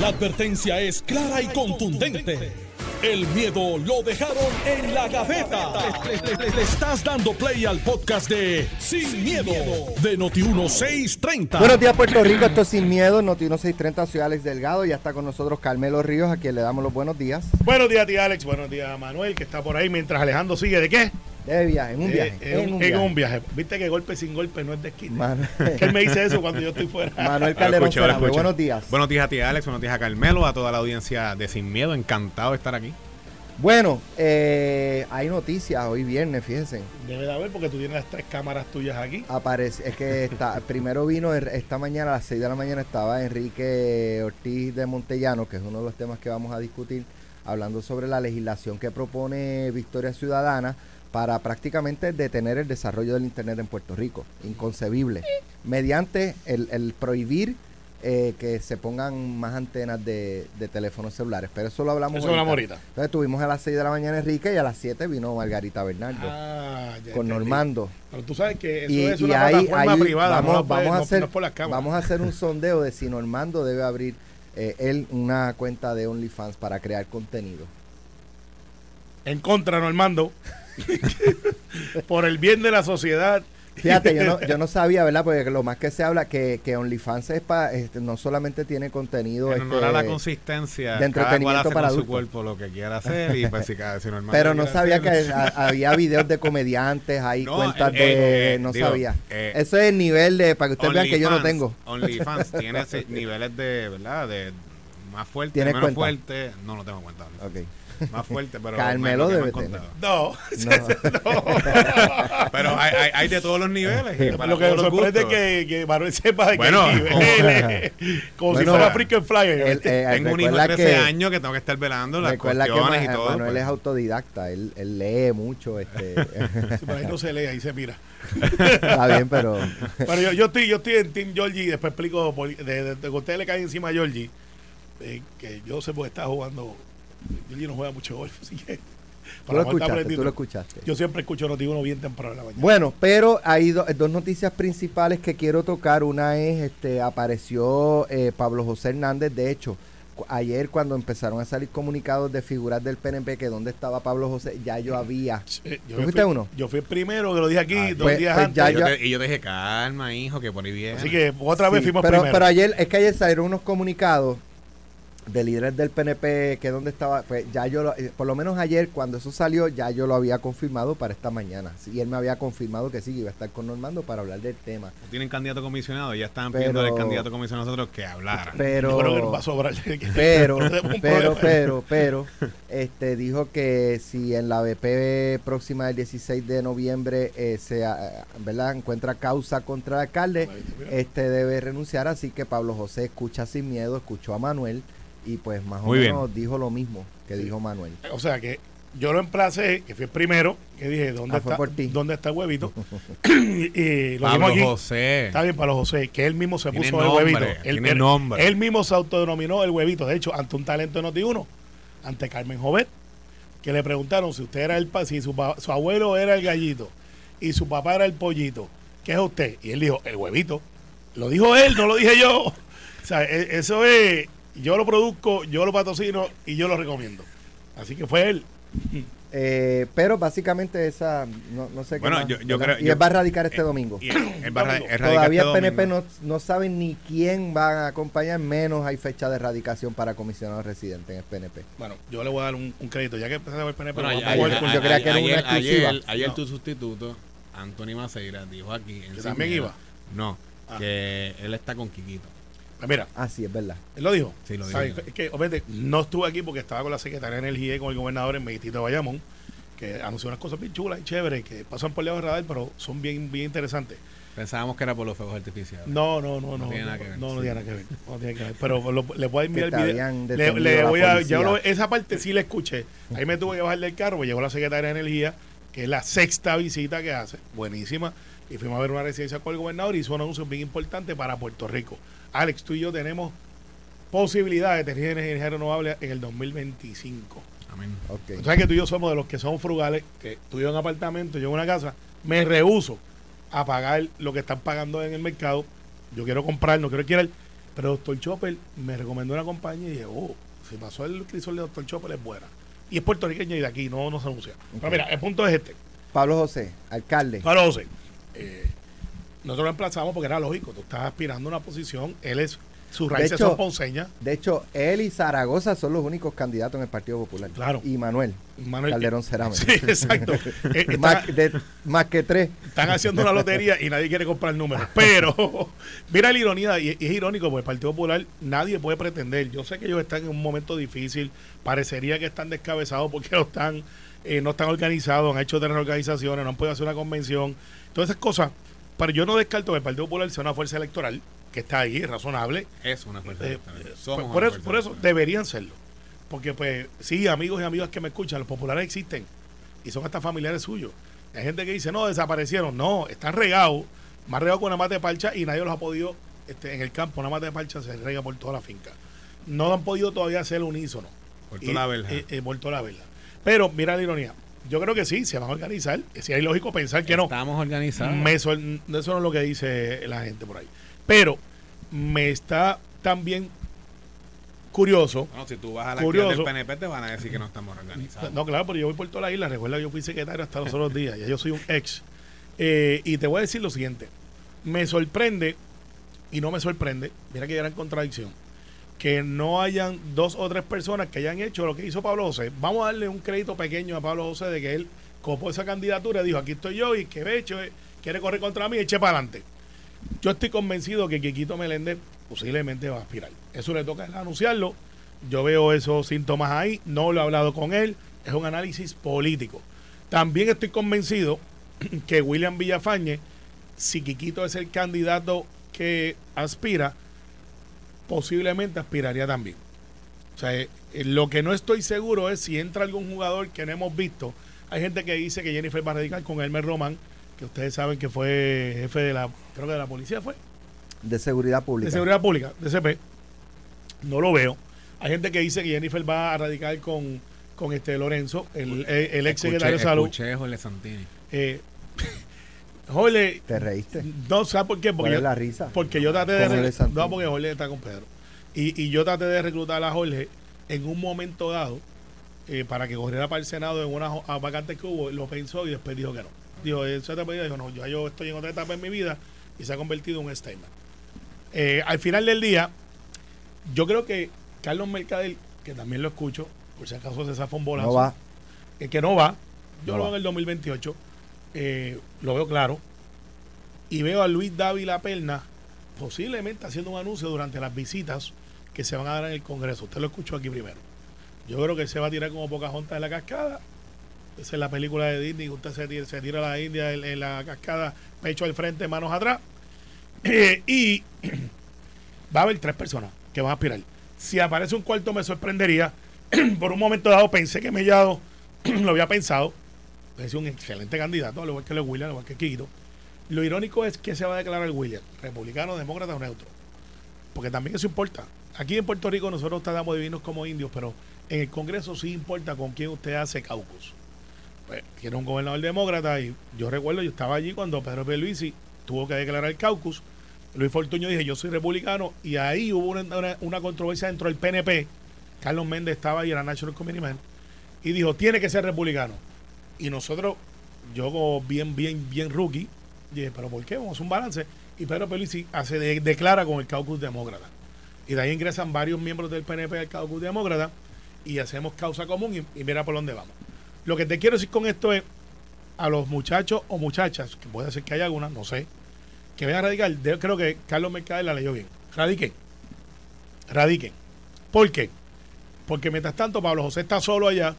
La advertencia es clara y contundente. El miedo lo dejaron en la gaveta. Le, le- le- le estás dando play al podcast de Sin, miedo, de Noti1630. Buenos días, Puerto Rico. Esto es Sin Miedo. Noti 1630, soy Alex Delgado. Ya está con nosotros Carmelo Ríos, a quien le damos los buenos días. Buenos días, tía Alex. Buenos días, Manuel, que está por ahí mientras Alejandro sigue. ¿De qué? De viaje, en un viaje. Eh, en, en un viaje. Viste que golpe sin golpe no es de esquina. Que él me dice eso cuando yo estoy fuera. Manuel Calderón escuché, buenos días. Buenos días a ti, Alex. Buenos días a Carmelo, a toda la audiencia de Sin Miedo. Encantado de estar aquí. Bueno, eh, hay noticias hoy viernes, fíjense. Debe de haber porque tú tienes las tres cámaras tuyas aquí. Aparece, es que está, primero vino er- esta mañana, a las 6 de la mañana, estaba Enrique Ortiz de Montellano, que es uno de los temas que vamos a discutir, hablando sobre la legislación que propone Victoria Ciudadana para prácticamente detener el desarrollo del Internet en Puerto Rico. Inconcebible. Mediante el, el prohibir eh, que se pongan más antenas de, de teléfonos celulares. Pero eso lo hablamos Eso hablamos ahorita. Entonces tuvimos a las 6 de la mañana Enrique y a las 7 vino Margarita Bernardo Ah, ya con entendí. Normando. Pero tú sabes que eso Y, es y una ahí, plataforma privada. vamos, no, vamos a no- hacer, no vamos a hacer un sondeo de si Normando debe abrir eh, él una cuenta de OnlyFans para crear contenido. En contra, Normando. por el bien de la sociedad. Fíjate, yo no, yo no sabía, ¿verdad? Porque lo más que se habla que, que OnlyFans es pa- este, no solamente tiene contenido En honor a la este, consistencia, de cada cual entretenimiento hace para con su cuerpo lo que quiera hacer y pues si cada si normal pero no sabía hacer, que a- había videos de comediantes, hay No, cuentas eh, de... eh, no digo, sabía. eh, Eso es el nivel de... Para que ustedes vean que yo no tengo. OnlyFans tiene niveles de, ¿verdad? De más fuerte, ¿Tienes menos cuenta? fuerte. No, no tengo cuenta. Ok. Más fuerte, pero Carmelo que debe tener. contado. No. Pero hay, hay, hay de todos los niveles. y para Lo que los sorprende es que, que Manuel sepa de Bueno, que niveles. Como si Bueno, fuera Freaking Flyer. El- eh, Tengo un hijo de recuerda 13 que- años que tengo que estar velando las Recuerda que cuestiones Ma- y todo. Manuel pues. es autodidacta, él, él lee mucho, este, ahí no se lee, ahí se mira. está bien, pero Pero yo, yo estoy, yo estoy en Team Georgie y después explico de, de- de que ustedes le caen encima a Georgie. eh, que yo sé porque está jugando. Georgie no juega mucho golf, así que. tú lo escuchaste, tú lo escuchaste. Yo siempre escucho Noti uno bien temprano en la mañana. Bueno, pero hay do- dos noticias principales que quiero tocar. Una es, este, apareció eh, Pablo José Hernández. De hecho, ayer cuando empezaron a salir comunicados de figuras del PNP que dónde estaba Pablo José, ya yo había. Eh, yo ¿Tú fuiste fui- uno? Yo fui el primero que lo dije aquí Ah, dos pues- días pues antes. ya Y yo, dije, calma, hijo, que por ahí viene. Así que otra vez Sí, fuimos pero, primero. pero ayer, es que ayer salieron unos comunicados de líderes del PNP que dónde estaba, pues ya yo, lo- eh, por lo menos ayer cuando eso salió, ya yo lo había confirmado para esta mañana. Sí, y él me había confirmado que sí, que iba a estar con Normando para hablar del tema. No tienen candidato comisionado, ya estaban Pero- pidiendo al candidato comisionado nosotros que hablara. Pero, yo creo que nos va a sobrar. pero, pero, pero, pero, este, dijo que si en la BP próxima del 16 de noviembre eh, se, ah, ¿verdad? encuentra causa contra el alcalde, este debe renunciar, así que Pablo José escucha sin miedo, escuchó a Manuel y pues más o Muy bien. menos dijo lo mismo que dijo Manuel. O sea que yo lo emplacé, que fui el primero, que dije, ¿dónde, Ah, está. ¿dónde está el huevito? y lo Pablo aquí. José. Está bien, Pablo José, que él mismo se puso nombre, el huevito. Él, tiene él- nombre. él mismo se autodenominó el huevito. De hecho, ante un talento de Noti1, ante Carmen Jovet, que le preguntaron si usted era el si su, su abuelo era el gallito y su papá era el pollito, ¿qué es usted? Y él dijo, el huevito. Lo dijo él, no lo dije yo. O sea, e- eso es, yo lo produzco, yo lo patrocino y yo lo recomiendo. Así que fue él. Eh, pero básicamente esa, no, no sé qué Bueno, más, yo- yo creo- y yo- él va a radicar este eh, domingo. Y él- él va a ra- Domingo. él radica Todavía el este PNP domingo. no, no saben ni quién va a acompañar, menos hay fecha de radicación para comisionado residente en el PNP. Bueno, yo le voy a dar un, un crédito, ya que empecé a ver PNP, Bueno, lo ayer, ayer- jugar yo con- creía que era una ayer- exclusiva. ayer- ayer No. tu sustituto, Anthony Maceira, dijo aquí. en ¿Que también iba? No, Ah. que él está con Quiquito. Pues mira, Ah, sí, es verdad. él lo dijo. Sí, lo dijo. Es que, obviamente, no estuve aquí porque estaba con la secretaria de Energía y con el gobernador en Meditito de Bayamón, que anunció unas cosas bien chulas y chéveres que pasan por lejos de radar, pero son bien, bien interesantes. Pensábamos que era por los fuegos artificiales. No, no, no, no. No tiene no, nada que ver, no, no tiene nada que ver. No tiene que ver. Pero lo- le voy a enviar el video. Le, le voy a, ya lo- esa parte sí la escuché. Ahí me tuve que bajar del carro, pues llegó la secretaria de Energía, que es la sexta visita que hace, buenísima. Y fuimos a ver una residencia con el gobernador y hizo un anuncio bien importante para Puerto Rico. Alex, tú y yo tenemos posibilidad de tener energía renovable en el 2025. Amén. Ok. Tú sabes que tú y yo somos de los que son frugales, que tú y yo en un apartamento, yo en una casa, me rehuso a pagar lo que están pagando en el mercado. Yo quiero comprar, no quiero alquilar. Pero Doctor Chopper me recomendó una compañía y dije, oh, si pasó el crisol de Doctor Chopper es buena. Y es puertorriqueño y de aquí, no, no se anuncia. Pero mira, el punto es este. Pablo José, alcalde. Pablo José, eh, nosotros lo emplazamos porque era lógico, tú estás aspirando a una posición, él es, sus raíces son ponceñas. De hecho, él y Zaragoza son los únicos candidatos en el Partido Popular. Claro. Y Manuel, Manuel- Calderón Cerame. Sí, exacto. Eh, están, más, de- más que tres. están haciendo una lotería y nadie quiere comprar números. Pero, mira la ironía, y, y es irónico, porque el Partido Popular nadie puede pretender. Yo sé que ellos están en un momento difícil, parecería que están descabezados porque no están, eh, no están organizados, han hecho tres organizaciones, no han podido hacer una convención, todas esas cosas. Pero yo no descarto que el Partido Popular sea una fuerza electoral que está ahí, razonable. Es una fuerza Eh, electoral. eh, Somos por, una eso, fuerza por eso electoral. deberían serlo. Porque, pues, sí, amigos y amigas que me escuchan, los populares existen y son hasta familiares suyos. Hay gente que dice, no, desaparecieron. No, están regados, más regados con una mata de parcha y nadie los ha podido, este, en el campo, una mata de parcha se rega por toda la finca. No han podido todavía hacer unísono. Por toda la verja. eh, eh, por toda la verja. Pero, mira la ironía. Yo creo que sí, se van a organizar. Si hay lógico pensar que no. Estamos organizados. Me eso no es lo que dice la gente por ahí. Pero me está también curioso. Bueno, si tú vas a la Curioso. del PNP te van a decir que no estamos organizados. No, claro, pero yo voy por toda la isla. Recuerda que yo fui secretario hasta los otros días. Ya yo soy un ex. Eh, y te voy a decir lo siguiente. Me sorprende, y no me sorprende, mira qué gran contradicción, que no hayan dos o tres personas que hayan hecho lo que hizo Pablo José. Vamos a darle un crédito pequeño a Pablo José de que él copó esa candidatura y dijo, aquí estoy yo y que hecho quiere correr contra mí, eche para adelante. Yo estoy convencido que Quiquito Meléndez posiblemente va a aspirar. Eso le toca anunciarlo. Yo veo esos síntomas ahí, no lo he hablado con él, es un análisis político. También estoy convencido que William Villafañe, si Quiquito es el candidato que aspira, posiblemente aspiraría también. O sea, eh, eh, lo que no estoy seguro es si entra algún jugador que no hemos visto. Hay gente que dice que Jennifer va a radicar con Elmer Román, que ustedes saben que fue jefe de la, creo que de la policía fue, De seguridad pública. de seguridad pública, de CP. No lo veo. Hay gente que dice que Jennifer va a radicar con, con este Lorenzo, el, el- el ex secretario de salud. Escuché a Jorge Santini. Eh, Jorge, ¿Te reíste? no sabes por qué, porque ¿Cuál yo, es la risa? porque yo traté de Jorge no porque Jorge está con Pedro y, y yo traté de reclutar a Jorge en un momento dado eh, para que corriera para el Senado en unas jo- vacantes que hubo, lo pensó y después dijo que no. Dijo, esa etapa dijo, no, yo, yo estoy en otra etapa en mi vida y se ha convertido en un statement. Eh, al final del día, yo creo que Carlos Mercader, que también lo escucho, por si acaso se zafa un bolazo, No va. eh, que no va, yo No lo veo en el 2028, eh, lo veo claro, y veo a Luis Dávila Perna posiblemente haciendo un anuncio durante las visitas que se van a dar en el Congreso. Usted lo escuchó aquí primero. Yo creo que se va a tirar como Pocahontas de la cascada. Esa es la película de Disney. Usted se tira, se tira a la India en, la cascada, pecho al frente, manos atrás. Eh, y va a haber tres personas que van a aspirar. Si aparece un cuarto, me sorprendería. Por un momento dado pensé que Mellado lo había pensado. Es un excelente candidato, al igual que Leo William, al igual que Quito. Lo irónico es que se va a declarar William, republicano, demócrata o neutro. Porque también eso importa. Aquí en Puerto Rico nosotros tratamos de vivirnos como indios, pero en el Congreso sí importa con quién usted hace caucus. Pues, tiene un gobernador demócrata y yo recuerdo, yo estaba allí cuando Pedro Pierluisi tuvo que declarar el caucus. Luis Fortuño dije, yo soy republicano y ahí hubo una controversia dentro del PNP. Carlos Méndez estaba ahí, era National Committee Man, y dijo, tiene que ser republicano. Y nosotros, yo bien, bien, bien rookie, dije, pero ¿por qué? Vamos a hacer un balance. Y Pedro Pierluisi hace de- declara con el caucus demócrata. Y de ahí ingresan varios miembros del PNP al caucus demócrata y hacemos causa común y, mira por dónde vamos. Lo que te quiero decir con esto es a los muchachos o muchachas, que puede ser que haya algunas, no sé, que vengan a radicar. Yo creo que Carlos Mercader la leyó bien. Radiquen. Radiquen. ¿Por qué? Porque mientras tanto Pablo José está solo allá,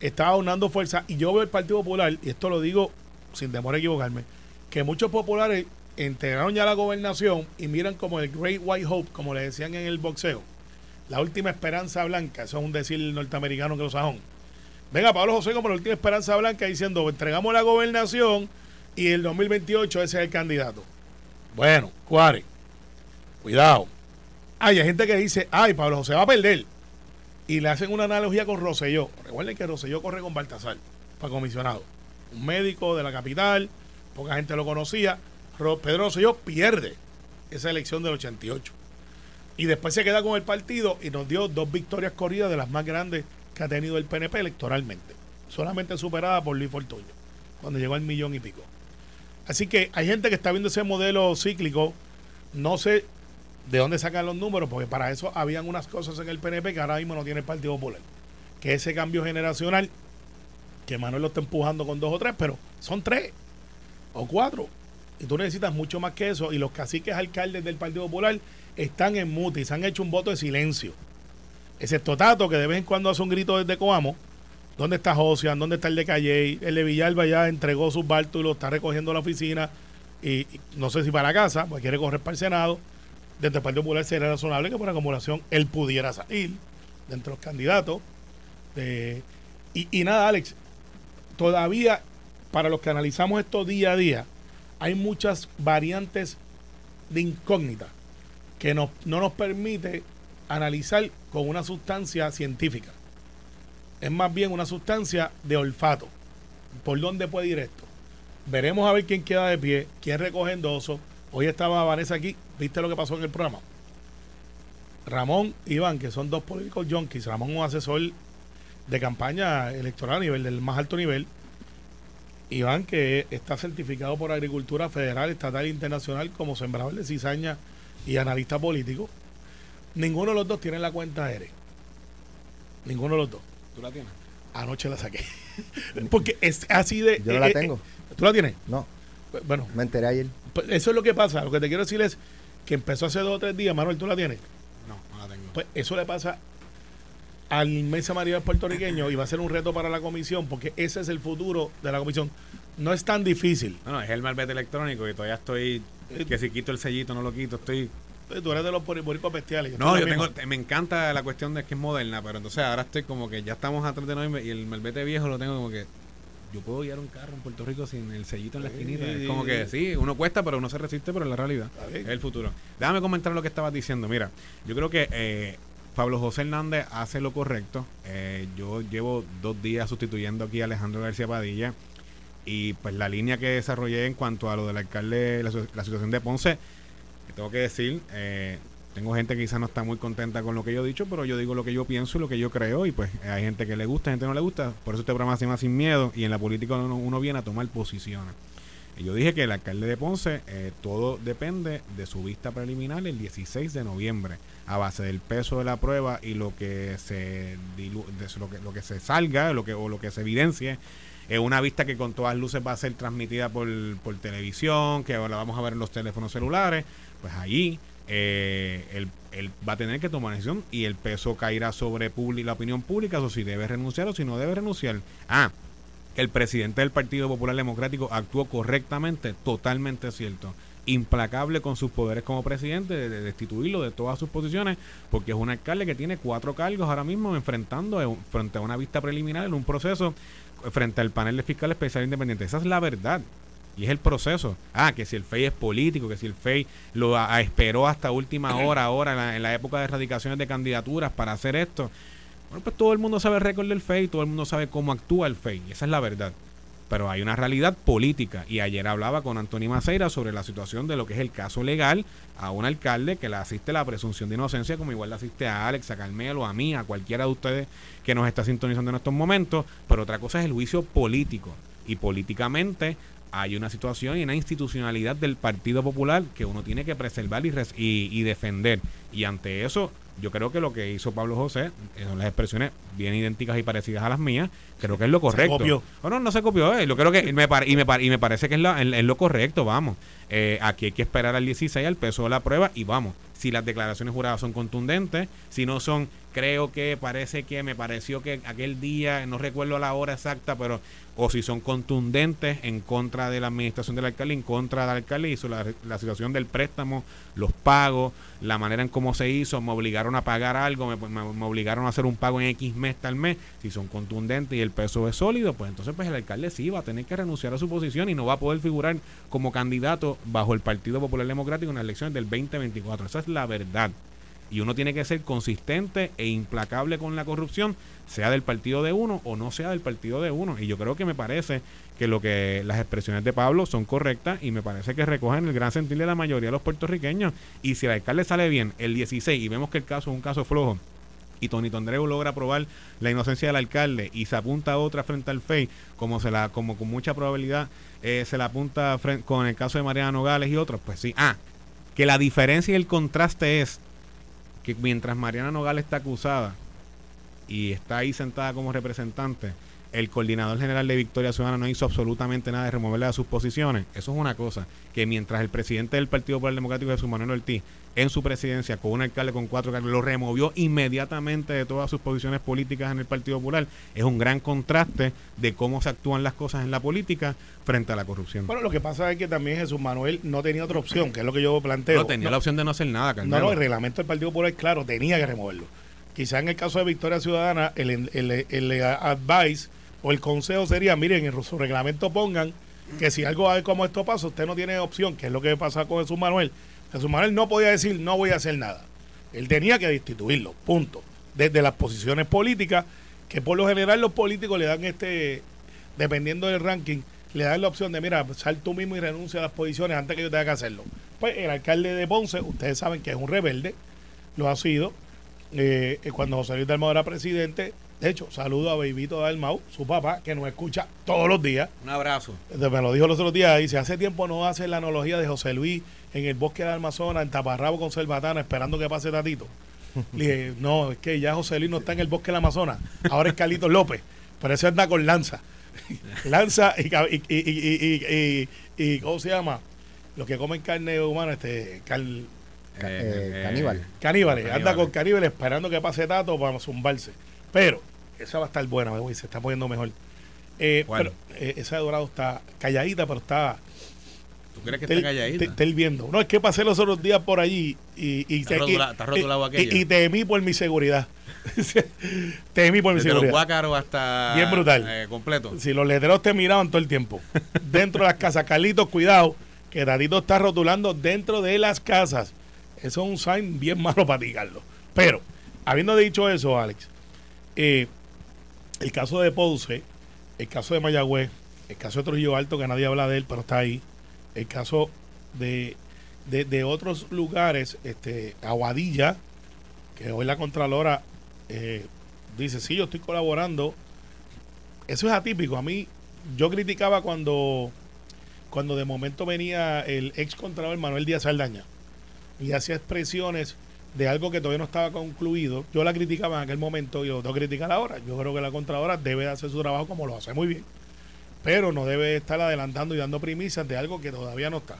está aunando fuerza y yo veo el Partido Popular, y esto lo digo sin temor a equivocarme, que muchos populares integraron ya la gobernación y miran como el Great White Hope, como le decían en el boxeo, la última esperanza blanca, eso es un decir norteamericano que lo sajón. Venga, Pablo José como la última esperanza blanca diciendo, entregamos la gobernación y el 2028 ese es el candidato. Bueno, Cuare, cuidado. Hay gente que dice, ay, Pablo José va a perder. Y le hacen una analogía con Roselló. Recuerden que Roselló corre con Baltasar para comisionado. Un médico de la capital, poca gente lo conocía. Ro- Pedro Rosselló pierde esa elección del 88. Y después se queda con el partido y nos dio dos victorias corridas de las más grandes que ha tenido el PNP electoralmente. Solamente superada por Luis Fortuño, cuando llegó al millón y pico. Así que hay gente que está viendo ese modelo cíclico. No sé de dónde sacan los números, porque para eso habían unas cosas en el PNP que ahora mismo no tiene el Partido Popular. Que ese cambio generacional, que Manuel lo está empujando con dos o tres, pero son tres o cuatro. Y tú necesitas mucho más que eso. Y los caciques alcaldes del Partido Popular están en mute y se han hecho un voto de silencio. Excepto Tato, que de vez en cuando hace un grito desde Coamo. ¿Dónde está Josian? ¿Dónde está el de Calle? El de Villalba ya entregó sus lo está recogiendo la oficina. Y, no sé si para casa, porque quiere correr para el Senado. Dentro del Partido Popular sería razonable que por acumulación él pudiera salir de los candidatos. y, y nada, Alex, todavía para los que analizamos esto día a día, hay muchas variantes de incógnita que no nos permite analizar con una sustancia científica. Es más bien una sustancia de olfato. ¿Por dónde puede ir esto? Veremos a ver quién queda de pie, quién recoge endoso. Hoy estaba Vanessa aquí, ¿viste lo que pasó en el programa? Ramón y Iván, que son dos políticos junkies. Ramón es un asesor de campaña electoral a nivel del más alto nivel. Iván, que está certificado por Agricultura Federal, Estatal e Internacional como sembrador de cizaña y analista político. Ninguno de los dos tiene la cuenta ERE. Ninguno de los dos. ¿Tú la tienes? Anoche la saqué. Porque es así de. Yo no la eh, tengo. eh, ¿Tú la tienes? No, Bueno, me enteré ayer. pues eso es lo que pasa. Lo que te quiero decir es que empezó hace dos o tres días. Manuel, ¿tú la tienes? No, no la tengo. Pues eso le pasa al inmensa mayoría puertorriqueño y va a ser un reto para la comisión porque ese es el futuro de la comisión. No es tan difícil. No, no, es el malvete electrónico y todavía estoy. Que si quito el sellito, no lo quito, estoy. Eh, Tú eres de los boricos bestiales. No, yo tengo, me encanta la cuestión de que es moderna, pero entonces ahora estoy como que ya estamos a 3 de noviembre y el malvete viejo lo tengo como que yo puedo guiar un carro en Puerto Rico sin el sellito en la esquinita. Es como que sí, uno cuesta, pero uno se resiste, pero es la realidad. Es el futuro. Déjame comentar lo que estabas diciendo. Mira, yo creo que eh, Pablo José Hernández hace lo correcto. Eh, yo llevo dos días sustituyendo aquí a Alejandro García Padilla. Y pues la línea que desarrollé en cuanto a lo del alcalde, la, la situación de Ponce, que tengo que decir, eh, tengo gente que quizás no está muy contenta con lo que yo he dicho, pero yo digo lo que yo pienso y lo que yo creo, y pues hay gente que le gusta, gente que no le gusta. Por eso este programa se llama Sin Miedo, y en la política uno, uno viene a tomar posiciones. Yo dije que el alcalde de Ponce, eh, todo depende de su vista preliminar el 16 de noviembre, a base del peso de la prueba y lo que se dilu- de lo que, lo que se salga, lo que, o lo que se evidencie es una vista que con todas luces va a ser transmitida por, por televisión, que ahora la vamos a ver en los teléfonos celulares, pues allí eh, él, va a tener que tomar decisión y el peso caerá sobre la opinión pública, o si debe renunciar o si no debe renunciar. Ah, el presidente del Partido Popular Democrático actuó correctamente, totalmente cierto. Implacable con sus poderes como presidente, de, de destituirlo de todas sus posiciones, porque es un alcalde que tiene cuatro cargos ahora mismo enfrentando eh, frente a una vista preliminar en un proceso eh, frente al panel de fiscal especial independiente. Esa es la verdad. Y es el proceso. Ah, que si el FEI es político, que si el FEI lo a- a- esperó hasta última hora, ahora en la, en la época de erradicaciones de candidaturas para hacer esto. Bueno, pues todo el mundo sabe el récord del FEI, todo el mundo sabe cómo actúa el FEI. Y esa es la verdad. Pero hay una realidad política. Y ayer hablaba con Antonio Maceira sobre la situación de lo que es el caso legal a un alcalde que le asiste la presunción de inocencia, como igual le asiste a Alex, a Carmelo, a mí, a cualquiera de ustedes que nos está sintonizando en estos momentos. Pero otra cosa es el juicio político. Y políticamente hay una situación y una institucionalidad del Partido Popular que uno tiene que preservar y, y defender. Y ante eso, yo creo que lo que hizo Pablo José eh, son las expresiones bien idénticas y parecidas a las mías. Creo que es lo correcto. copió. No, no, no se copió. eh, Yo creo que me pare- y, me pare- y me parece que es, la- es- es lo correcto, vamos. Eh, aquí hay que esperar al 16 al peso de la prueba y vamos. Si las declaraciones juradas son contundentes, si no son, creo que parece que me pareció que aquel día, no recuerdo la hora exacta, pero o si son contundentes en contra de la administración del alcalde, en contra del alcalde, hizo la, la situación del préstamo, los pagos, la manera en cómo se hizo, me obligaron a pagar algo, me, me- me obligaron a hacer un pago en X mes tal mes, si son contundentes y el peso es sólido, pues entonces pues el alcalde sí va a tener que renunciar a su posición y no va a poder figurar como candidato bajo el Partido Popular Democrático en las elecciones del 2024. Esa es la verdad. Y uno tiene que ser consistente e implacable con la corrupción, sea del partido de uno o no sea del partido de uno. Y yo creo que me parece que lo que las expresiones de Pablo son correctas y me parece que recogen el gran sentir de la mayoría de los puertorriqueños. Y si el alcalde sale bien el 16 y vemos que el caso es un caso flojo, y Tony Tondreu logra probar la inocencia del alcalde y se apunta a otra frente al FEI, como se la, como con mucha probabilidad eh, se la apunta con el caso de Mariana Nogales y otros, pues sí. Ah, que la diferencia y el contraste es que mientras Mariana Nogales está acusada y está ahí sentada como representante, el coordinador general de Victoria Ciudadana no hizo absolutamente nada de removerle de sus posiciones. Eso es una cosa. Que mientras el presidente del Partido Popular Democrático, Jesús Manuel Ortiz, en su presidencia, con un alcalde con cuatro cargos, lo removió inmediatamente de todas sus posiciones políticas en el Partido Popular, es un gran contraste de cómo se actúan las cosas en la política frente a la corrupción. Bueno, lo que pasa es que también Jesús Manuel no tenía otra opción, que es lo que yo planteo. No tenía la opción de no hacer nada, Carmelo. No, no, el reglamento del Partido Popular, claro, tenía que removerlo. Quizá en el caso de Victoria Ciudadana, el, el, el, el advice o el consejo sería, miren, en su reglamento pongan que si algo como esto pasa, usted no tiene opción, que es lo que pasa con Jesús Manuel. Jesús Manuel no podía decir, no voy a hacer nada. Él tenía que destituirlo, punto. Desde las posiciones políticas, que por lo general los políticos le dan este, dependiendo del ranking, le dan la opción de, mira, sal tú mismo y renuncia a las posiciones antes que yo tenga que hacerlo. Pues el alcalde de Ponce, ustedes saben que es un rebelde, lo ha sido. Eh, cuando José Luis Dalmau era presidente, de hecho, saludo a Bebito Dalmau, su papá, que nos escucha todos los días. Un abrazo. Me lo dijo los otros días. Dice, hace tiempo no hace la analogía de José Luis en el bosque de Amazonas, en Taparrabo con Cerbatana, esperando que pase Tatito. Le dije, no, es que ya José Luis no está en el bosque del Amazonas. Ahora es Carlitos López. Pero ese anda con lanza. lanza y, y, y, ¿cómo se llama? Los que comen carne humana, este, cal, eh, eh, caníbal. Caníbales. Anda con caníbales esperando que pase Tato para zumbarse. Pero esa va a estar buena, se está poniendo mejor. Eh, pero, eh, esa de dorado está calladita, pero está. ¿Tú crees que está calladita? Está hirviendo. No, es que pasé los otros días por allí y. y está, y, y, temí por mi seguridad. temí por mi Desde seguridad. los hasta. Bien brutal. Eh, completo. Si los letreros te miraban todo el tiempo. dentro de las casas. Carlitos, cuidado, que Dadito está rotulando dentro de las casas. Eso es un sign bien malo para ti, Carlos. Pero, habiendo dicho eso, Alex, eh, el caso de Ponce, el caso de Mayagüez, el caso de Trujillo Alto, que nadie habla de él, pero está ahí, el caso de, de, otros lugares, este, Aguadilla, que hoy la Contralora eh, dice, sí, yo estoy colaborando. Eso es atípico. A mí, yo criticaba cuando, cuando de momento venía el ex Contralor Manuel Díaz Saldaña y hacía expresiones de algo que todavía no estaba concluido. Yo la criticaba en aquel momento y lo tengo que criticar ahora. Yo creo que la Contralora debe hacer su trabajo como lo hace muy bien. Pero no debe estar adelantando y dando primicias de algo que todavía no está.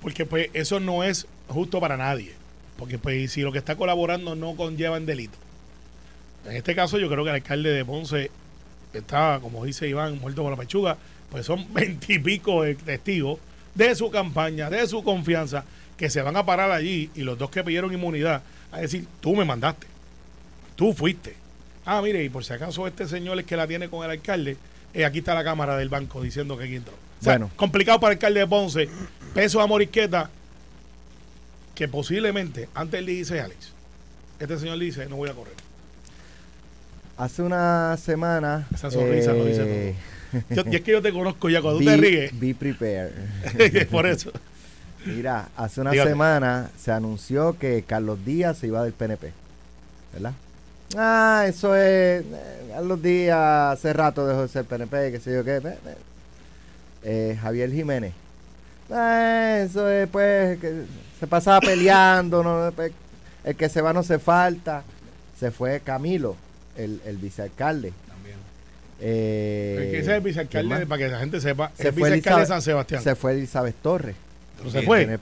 Porque pues eso no es justo para nadie. Porque pues si lo que está colaborando no conlleva en delito. En este caso yo creo que el alcalde de Ponce está, como dice Iván, muerto por la pechuga. Pues son veintipico testigos de su campaña, de su confianza que se van a parar allí y los dos que pidieron inmunidad a decir, tú me mandaste, tú fuiste. Ah, mire, y por si acaso este señor es que la tiene con el alcalde, eh, aquí está la cámara del banco diciendo que aquí entró. bueno. complicado para el alcalde de Ponce, peso a Morisqueta, que posiblemente, antes le dice Alex, este señor le dice, no voy a correr. Hace una semana... Esa sonrisa lo dice todo. y es que yo te conozco ya, cuando tú te ríes... Be prepared. por eso. Mira, hace una semana se anunció que Carlos Díaz se iba del PNP, ¿verdad? Ah, eso es. Eh, Carlos Díaz hace rato dejó de ser PNP, qué sé yo qué. Eh, Javier Jiménez. Ah, eso es, pues, que se pasaba peleando, ¿no? Pues, el que se va no se falta. Se fue Camilo, el, el vicealcalde. También. Eh, es el vicealcalde, para que la gente sepa, se el vicealcalde de San Sebastián. Se fue Elizabeth Torres se fue.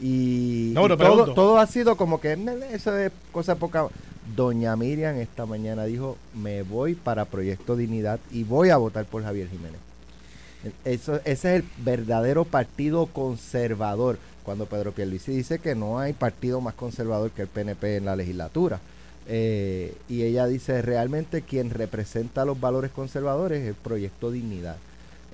Y, todo, todo, ha sido como que eso es cosa poca. Doña Miriam esta mañana dijo, me voy para Proyecto Dignidad y voy a votar por Javier Jiménez. Eso, ese es el verdadero partido conservador. Cuando Pedro Pierluisi dice que no hay partido más conservador que el PNP en la legislatura. Eh, y ella dice, realmente quien representa los valores conservadores es el Proyecto Dignidad.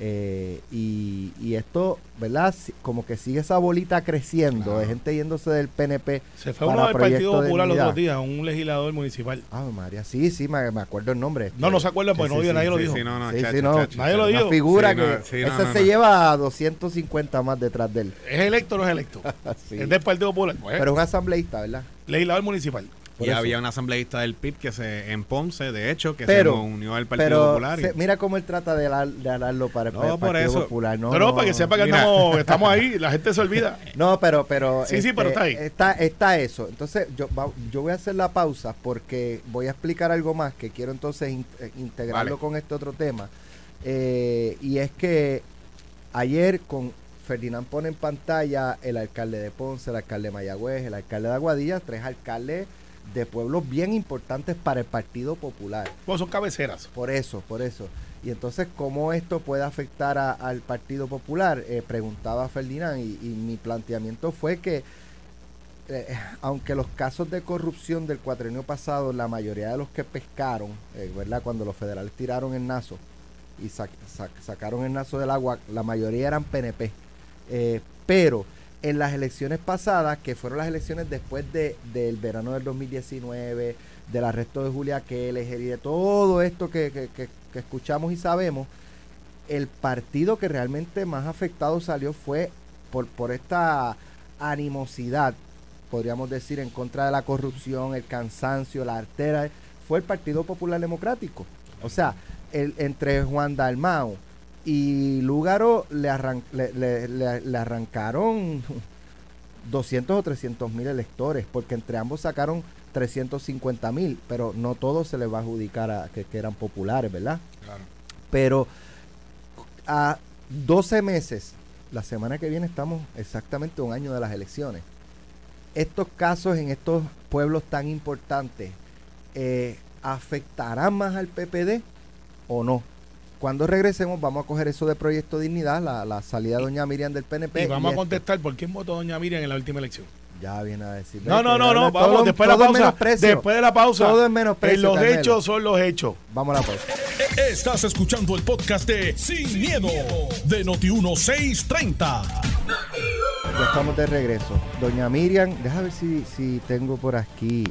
Eh, y, y esto, ¿verdad? Como que sigue esa bolita creciendo Claro. de gente yéndose del PNP. Se fue para uno del Partido Popular los otros días, un legislador municipal. Ah, María, sí, sí, me, me acuerdo el nombre. No, no se acuerda porque Sí, no sí, nadie lo dijo. sí, no, no, Sí, chacho, sí, no. chacho, Nadie lo dijo. Una figura Sí, no, que no, ese no, se no. lleva a 250 más detrás de él. ¿Es electo o no es electo? Sí. Es del Partido Popular. Pues, Pero un asambleísta, ¿verdad? legislador municipal. Por y eso. había un asambleísta del PIB que se en Ponce, de hecho, que Pero- se unió al Partido Pero Popular. y- se- mira cómo él trata de, alarlo para el No, Partido eso. Popular. No, No, no, para que sepa que estamos, estamos ahí, la gente se olvida. No, pero, pero. este, Sí, sí, pero está ahí. Está, está eso. Entonces, yo, va- yo voy a hacer la pausa porque voy a explicar algo más que quiero entonces in- eh, integrarlo Vale. con este otro tema. Eh, y es que ayer con Ferdinand pone en pantalla el alcalde de Ponce, el alcalde de Mayagüez, el alcalde de Aguadilla, tres alcaldes de pueblos bien importantes para el Partido Popular. Pues son cabeceras. Por eso, por eso. Y entonces, ¿cómo esto puede afectar a- al Partido Popular? Eh, preguntaba Ferdinand y, y mi planteamiento fue que, eh, aunque los casos de corrupción del cuatrenio pasado, la mayoría de los que pescaron, eh, ¿verdad? Cuando los federales tiraron el nazo y sac- sac- sacaron el nazo del agua, la mayoría eran PNP. Pero en las elecciones pasadas, que fueron las elecciones después de, del verano del 2019, del arresto de Julia Keller y de todo esto que, que- que- que escuchamos y sabemos, el partido que realmente más afectado salió fue por, por esta animosidad, podríamos decir, en contra de la corrupción, el cansancio, la artera, fue el Partido Popular Democrático. O sea, el, entre Juan Dalmao y Lúgaro le, arran- le, le- le- le arrancaron 200 o 300 mil electores, porque entre ambos sacaron 350 mil, pero no todos se les va a adjudicar a que, que eran populares, ¿verdad? Claro. Pero a 12 meses, la semana que viene estamos exactamente un año de las elecciones. Estos casos en estos pueblos tan importantes, eh, ¿afectarán más al PPD o no? Cuando regresemos vamos a coger eso de Proyecto Dignidad, la, la salida de Doña Miriam del PNP. Y vamos a esto. contestar por quién votó Doña Miriam en la última elección. Ya viene a decir. No, no, no, no, todo- después de todo la pausa. Después de la pausa. Todo es menosprecio, En los Carmelo. hechos son los hechos. Vamos a la pausa. Estás escuchando el podcast de Sin, miedo, de Noti1630. Ya estamos de regreso. Doña Miriam, déjame ver si, si tengo por aquí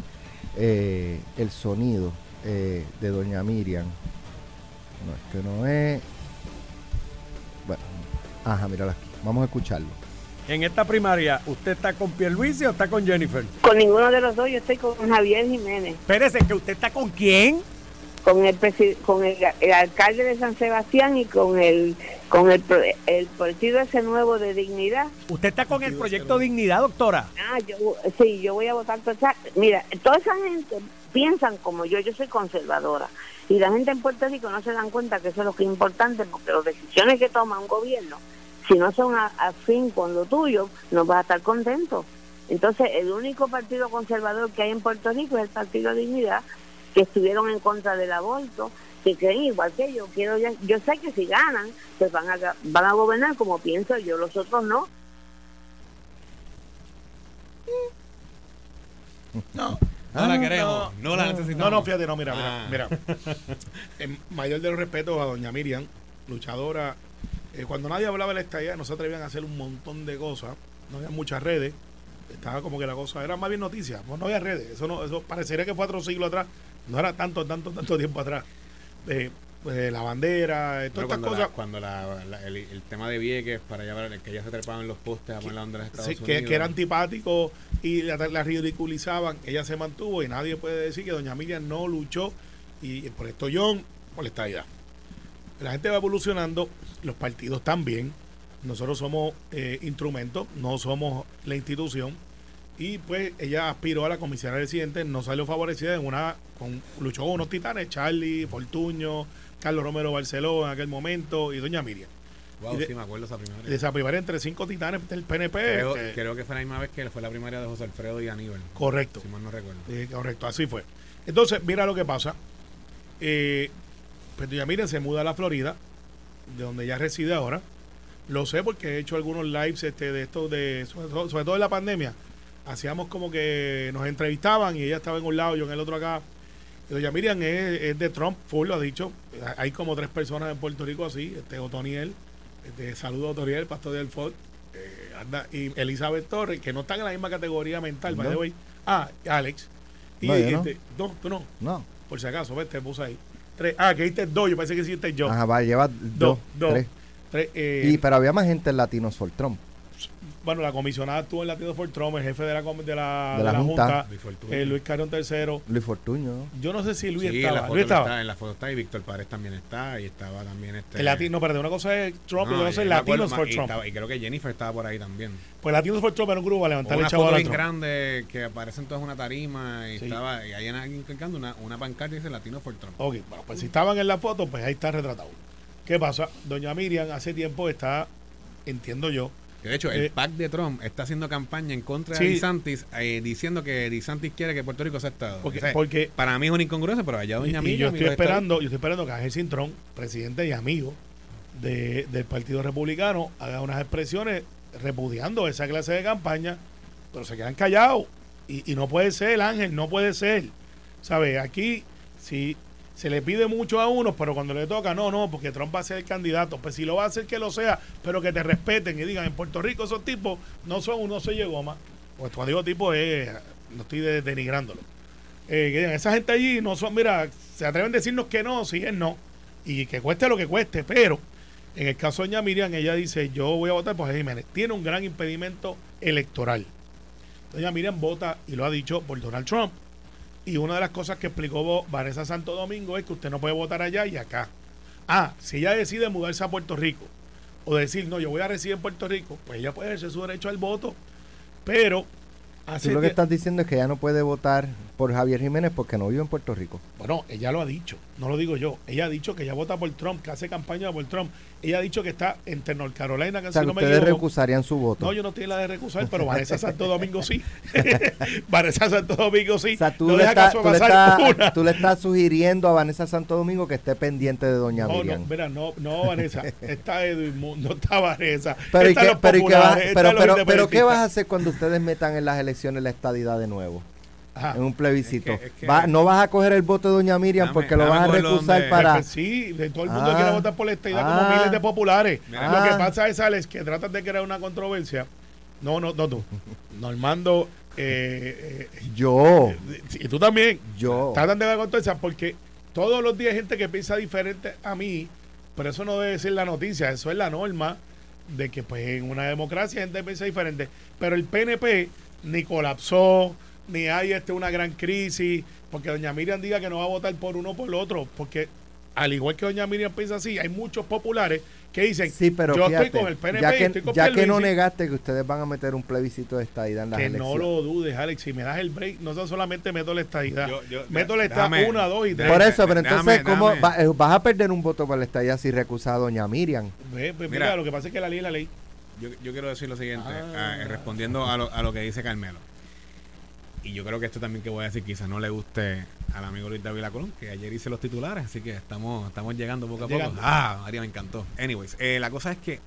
eh, el sonido eh, de Doña Miriam. No, es que no es. Bueno, ajá, mírala aquí. Vamos a escucharlo. En esta primaria, ¿usted está con Pierluisi o está con Jennifer? Con ninguno de los dos, yo estoy con Javier Jiménez, Espérese, que usted está con quién? con el con el, el alcalde de San Sebastián y con el con el, el partido ese nuevo de dignidad. ¿Usted está con el proyecto Dignidad, doctora? Ah, yo sí, yo voy a votar por esa. Mira, toda esa gente piensan como yo, yo soy conservadora. Y la gente en Puerto Rico no se dan cuenta que eso es lo que es importante, porque las decisiones que toma un gobierno, si no son a, a fin con lo tuyo, no vas a estar contento. Entonces, el único partido conservador que hay en Puerto Rico es el Partido Dignidad, que estuvieron en contra del aborto, que creen igual que yo. Quiero ya- yo sé que si ganan, pues van a, van a gobernar como pienso yo, los otros no. No. No la queremos, no, la necesitamos. No, no, fíjate, no, mira, mira, Ah. mira. En mayor de los respetos a doña Miriam, luchadora. eh, cuando nadie hablaba de la estadía, no se atrevían a hacer un montón de cosas. No había muchas redes. Estaba como que la cosa era más bien noticias. No, no había redes. Eso no, eso parecería que fue otro siglo atrás. No era tanto, tanto, tanto tiempo atrás. Eh, pues, la bandera, eh, Pero todas estas cosas. cuando la- la- el, el tema de Vieques para llevar que ya se trepaban en los postes a poner la de Estados Sí, que, Unidos. que era antipático y la, la ridiculizaban, ella se mantuvo y nadie puede decir que doña Miriam no luchó y, por esto John, por la estadidad. La gente va evolucionando, los partidos también, nosotros somos eh, instrumentos, no somos la institución y pues ella aspiró a la comisaría residente, no salió favorecida en una, con, luchó con unos titanes, Charlie, Fortuño, Carlos Romero Barceló en aquel momento y doña Miriam. Wow, de- sí, me acuerdo esa primaria. De esa primaria entre cinco titanes del PNP. creo, este, creo que fue la misma vez que fue la primaria de José Alfredo y Aníbal. correcto. Si mal no recuerdo. Eh, correcto, así fue. Entonces, mira lo que pasa. Eh, pues doña Miriam se muda a la Florida, de donde ella reside ahora. Lo sé porque he hecho algunos lives este, de estos, de, sobre, todo, sobre todo en la pandemia. Hacíamos como que nos entrevistaban y ella estaba en un lado, yo en el otro acá. Doña Miriam es, es de Trump, full, lo ha dicho. Hay como tres personas en Puerto Rico así, este Otoniel, este, saludo a Otoniel, pastor del Ford, eh, anda, y Elizabeth Torres, que no están en la misma categoría mental, No. the way. Ah, Alex. Y, No, yo no. este, no, tú no, No. por si acaso, ves, te puse ahí. Tres. Ah, que diste dos, yo pensé que hiciste yo. Ajá, va, lleva dos, dos, dos. tres. Tres, eh, Y, pero había más gente en Latinos for Trump. Bueno, la comisionada estuvo en Latino for Trump, el jefe de la, de la, De la de la Junta. Eh, Luis Carrión III. Luis Fortuño. ¿no? Yo no sé si Luis Sí, en estaba. la foto Luis estaba. está, en la foto está y Víctor Párez también está y estaba también este El latino, perdón, una cosa es Trump y No, otra cosa y es Latinos for y Trump. estaba- y creo que Jennifer estaba por ahí también. Pues Latinos for Trump era un grupo para levantar el una chavo foto a bien Trump. grande que aparecen todas en una tarima y Sí. estaba y hay alguien clicando una, una pancarta y dice Latino for Trump. Ok, bueno, pues si estaban en la foto, pues ahí está retratado. ¿Qué pasa? Doña Miriam hace tiempo está, entiendo yo, Que de hecho, Eh, el PAC de Trump está haciendo campaña en contra Sí. de DeSantis eh, diciendo que DeSantis quiere que Puerto Rico sea Estado. porque, O sea, porque para mí es una incongruencia, pero allá doña y Miriam yo estoy esperando, yo estoy esperando que Ángel Cintrón, presidente y amigo de- del Partido Republicano, haga unas expresiones repudiando esa clase de campaña, pero se quedan callados. Y, y no puede ser, Ángel, no puede ser. ¿Sabes? Aquí, si se le pide mucho a unos, pero cuando le toca, no, no, porque Trump va a ser el candidato. Pues si lo va a hacer, que lo sea, pero que te respeten y digan, en Puerto Rico esos tipos no son uno se llegó más. Pues cuando digo tipo, es, no estoy de- denigrándolo. Eh, que digan, esa gente allí no son, mira, se atreven a decirnos que no, si es no. Y que cueste lo que cueste, pero en el caso de doña Miriam, ella dice, yo voy a votar por Jiménez. Tiene un gran impedimento electoral. Doña Miriam vota, y lo ha dicho, por Donald Trump. Y una de las cosas que explicó Vanessa Santo Domingo es que usted no puede votar allá y acá. Ah, si ella decide mudarse a Puerto Rico o decir, no, yo voy a residir en Puerto Rico, pues ella puede ejercer su derecho al voto. Pero, hace Tú lo que estás diciendo es que ella no puede votar por Javier Jiménez porque no vive en Puerto Rico. Bueno, ella lo ha dicho, no lo digo yo. Ella ha dicho que ella vota por Trump, que hace campaña por Trump. Ella ha dicho que está entre North Carolina, que O sea, si que no me ustedes equivoco. recusarían su voto. No, yo no estoy la de recusar, pero Vanessa Santo Domingo sí. Vanessa Santo Domingo sí. o sea, tú, no le caso tú, le estás- una. tú le estás sugiriendo a Vanessa Santo Domingo que esté pendiente de Doña No, no, Miriam. mira, no, no, Vanessa. Está Edwin Moon, no está Vanessa. pero, ¿y están qué, los pero, ¿y vas- pero, ¿qué vas a hacer cuando ustedes metan en las elecciones la estadidad de nuevo? Ajá. En un plebiscito. Es que- es que- Va- no vas a coger el voto de Doña Miriam Dame- porque lo vas a recusar para... Pues sí, de todo el mundo Ah. quiere votar por la estadidad como Ah. miles de populares. Lo que Ah. pasa es, Alex, que tratan de crear una controversia. No, no, no tú. Normando, eh, eh, Yo, y tú también. yo. Tratan de dar controversia porque todos los días hay gente que piensa diferente a mí, pero eso no debe ser la noticia, eso es la norma de que pues en una democracia gente piensa diferente. Pero el PNP ni colapsó, ni hay este una gran crisis, porque doña Miriam diga que no va a votar por uno o por el otro, porque al igual que doña Miriam piensa así, hay muchos populares que dicen, Sí, pero yo fíjate, estoy con el PNP, ya y que, estoy con ya que no Pierluisi". negaste que ustedes van a meter un plebiscito de estadidad en las que elecciones. no lo dudes, Alex. Si me das el break, no son solamente meto la estadidad. Yo- yo- meto la estadidad 1, 2 y 3. Por eso, pero entonces, ¿cómo déjame. va- eh, vas a perder un voto para la estadidad si recusas a Doña Miriam? Mira, Mira. lo que pasa es que la ley es la ley. Yo, yo quiero decir lo siguiente, Ah. ah, eh, respondiendo a lo, a lo que dice Carmelo. Y yo creo que esto también que voy a decir quizás no le guste al amigo Luis David Colón, que ayer hice los titulares, así que estamos, estamos llegando poco a poco. Ah, María, me encantó. Anyways, eh, la cosa es que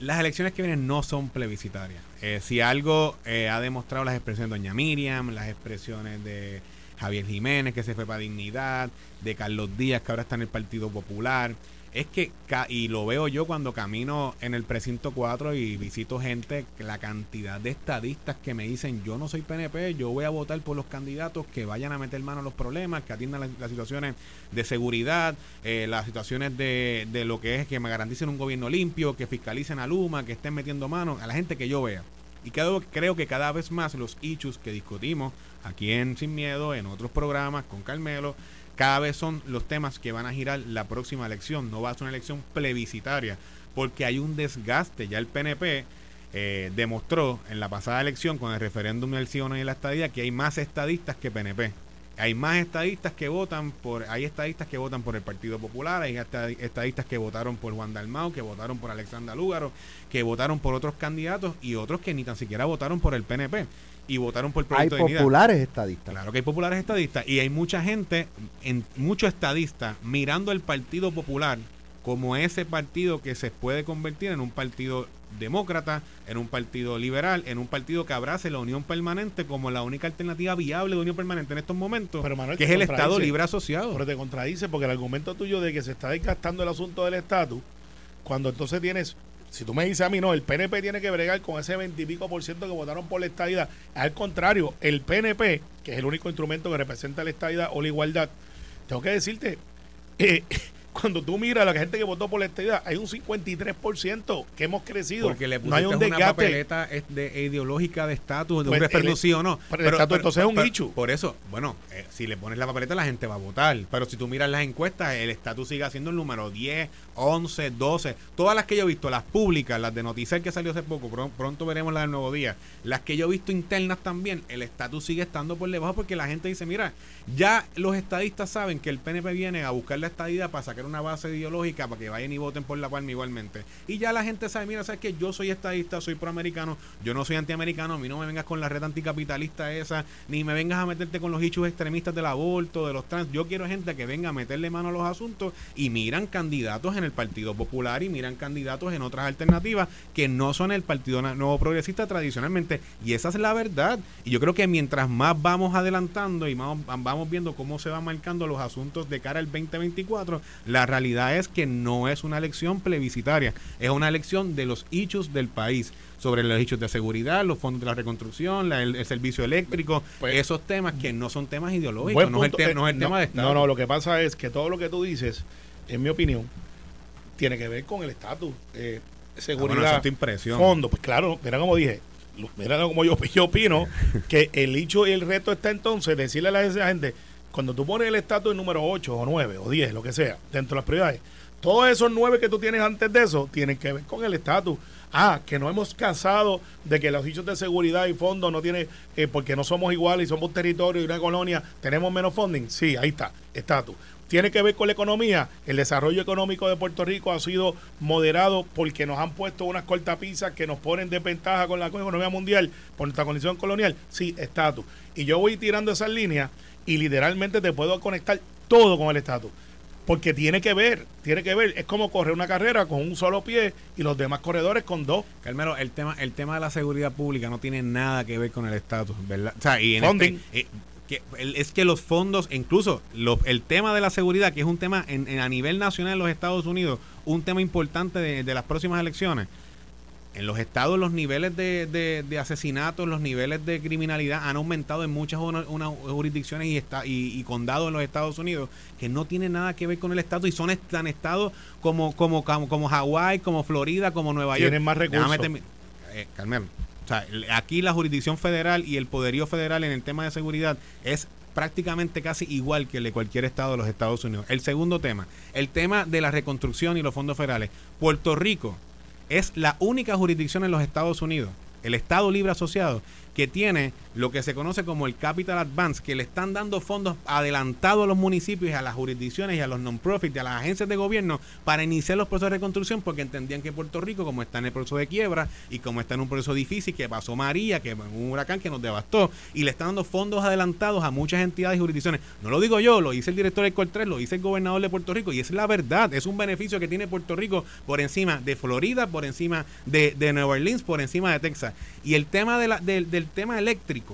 las elecciones que vienen no son plebiscitarias. Eh, si algo eh, ha demostrado las expresiones de Doña Miriam, las expresiones de Javier Jiménez, que se fue para Dignidad, de Carlos Díaz, que ahora está en el Partido Popular, es que, y lo veo yo cuando camino en el precinto 4 y visito gente, la cantidad de estadistas que me dicen, yo no soy PNP, yo voy a votar por los candidatos que vayan a meter mano a los problemas, que atiendan las, las situaciones de seguridad, eh, las situaciones de, de lo que es que me garanticen un gobierno limpio, que fiscalicen a Luma, que estén metiendo mano, a la gente que yo vea. Y creo, creo que cada vez más los issues que discutimos aquí en Sin Miedo, en otros programas con Carmelo, cada vez son los temas que van a girar la próxima elección. No va a ser una elección plebiscitaria, porque hay un desgaste. Ya el PNP eh, demostró en la pasada elección con el referéndum del sí o y la estadía que hay más estadistas que PNP. Hay más estadistas que votan por, hay estadistas que votan por el Partido Popular, hay esta- estadistas que votaron por Juan Dalmau, que votaron por Alexandra Lúgaro, que votaron por otros candidatos y otros que ni tan siquiera votaron por el PNP y votaron por el Hay Proyecto de Dignidad. populares estadistas. Claro que hay populares estadistas y hay mucha gente, en, muchos estadistas, mirando el Partido Popular como ese partido que se puede convertir en un partido demócrata, en un partido liberal, en un partido que abrace la unión permanente como la única alternativa viable de unión permanente en estos momentos, Pero, Manuel, que es el Estado libre asociado. Pero te contradice porque el argumento tuyo de que se está desgastando el asunto del estatus, cuando entonces tienes, si tú me dices a mí, no, el PNP tiene que bregar con ese veintipico por ciento que votaron por la estadidad. Al contrario, el PNP, que es el único instrumento que representa la estadidad o la igualdad, tengo que decirte, eh, cuando tú miras a la gente que votó por la estadidad, hay un 53% que hemos crecido. Porque le no hay un una desgaste. papeleta de, ideológica de estatus, de Pues un referéndum el- sí o no. pero el estatus entonces es un issue. Por eso, bueno, eh, si le pones la papeleta la gente va a votar. Pero si tú miras las encuestas, el estatus sigue siendo el número 10, 11, 12. Todas las que yo he visto, las públicas, las de Noticel que salió hace poco, pron- pronto veremos las del Nuevo Día. Las que yo he visto internas también, el estatus sigue estando por debajo porque la gente dice, mira, ya los estadistas saben que el PNP viene a buscar la estadidad para sacar una base ideológica para que vayan y voten por la palma igualmente. Y ya la gente sabe, mira, sabes que yo soy estadista, soy proamericano, yo no soy antiamericano, a mí no me vengas con la red anticapitalista esa, ni me vengas a meterte con los hechos extremistas del aborto, de los trans. Yo quiero gente que venga a meterle mano a los asuntos y miran candidatos en el Partido Popular y miran candidatos en otras alternativas que no son el Partido Nuevo Progresista tradicionalmente. Y esa es la verdad. Y yo creo que mientras más vamos adelantando y más vamos viendo cómo se van marcando los asuntos de cara al 2024, la realidad es que no es una elección plebiscitaria, es una elección de los hechos del país sobre los hechos de seguridad, los fondos de la reconstrucción, la- el, el servicio eléctrico, Pues- esos temas que no son temas ideológicos, no es el, Eh, no es el tema de Estado. No, no, lo que pasa es que todo lo que tú dices, en mi opinión, tiene que ver con el estatus, eh, Ah, bueno, seguridad, tu impresión. fondo. Pues claro, mira como dije, mira como yo, yo opino, que el hecho y el reto está entonces decirle a la esa gente, cuando tú pones el estatus número 8 o 9 o 10, lo que sea, dentro de las prioridades, todos esos 9 que tú tienes antes de eso tienen que ver con el estatus. Ah, que no hemos cansado de que los hechos de seguridad y fondos no tienen, eh, porque no somos iguales y somos territorio y una colonia, tenemos menos funding. Sí, ahí está, estatus. Tiene que ver con la economía. El desarrollo económico de Puerto Rico ha sido moderado porque nos han puesto unas cortapisas que nos ponen desventaja con la economía mundial por nuestra condición colonial. Sí, estatus. Y yo voy tirando esas líneas y literalmente te puedo conectar todo con el estatus. Porque tiene que ver, tiene que ver. Es como correr una carrera con un solo pie y los demás corredores con dos. Carmelo, el tema, el tema de la seguridad pública no tiene nada que ver con el estatus, ¿verdad? O sea, y en Funding. este- eh, que es que los fondos, incluso el tema de la seguridad, que es un tema en, en- a nivel nacional en los Estados Unidos, un tema importante de, de las próximas elecciones. En los estados los niveles de, de- de asesinatos, los niveles de criminalidad han aumentado en muchas una- una- jurisdicciones y, esta- y, y condados en los Estados Unidos que no tienen nada que ver con el estatus y son tan estados como como como, como Hawái, como Florida, como Nueva York. Tienen más recursos. eh, o sea, aquí la jurisdicción federal y el poderío federal en el tema de seguridad es prácticamente casi igual que el de cualquier estado de los Estados Unidos. El segundo tema, el tema de la reconstrucción y los fondos federales. Puerto Rico es la única jurisdicción en los Estados Unidos, el Estado Libre Asociado, que tiene lo que se conoce como el Capital Advance, que le están dando fondos adelantados a los municipios a las jurisdicciones y a los non-profit a las agencias de gobierno para iniciar los procesos de reconstrucción porque entendían que Puerto Rico, como está en el proceso de quiebra y como está en un proceso difícil, que pasó María, que un huracán que nos devastó, y le están dando fondos adelantados a muchas entidades y jurisdicciones. No lo digo yo, lo dice el director del Cortés, lo dice el gobernador de Puerto Rico, y es la verdad, es un beneficio que tiene Puerto Rico por encima de Florida, por encima de, de Nueva Orleans, por encima de Texas. Y el tema de la, del- del tema eléctrico,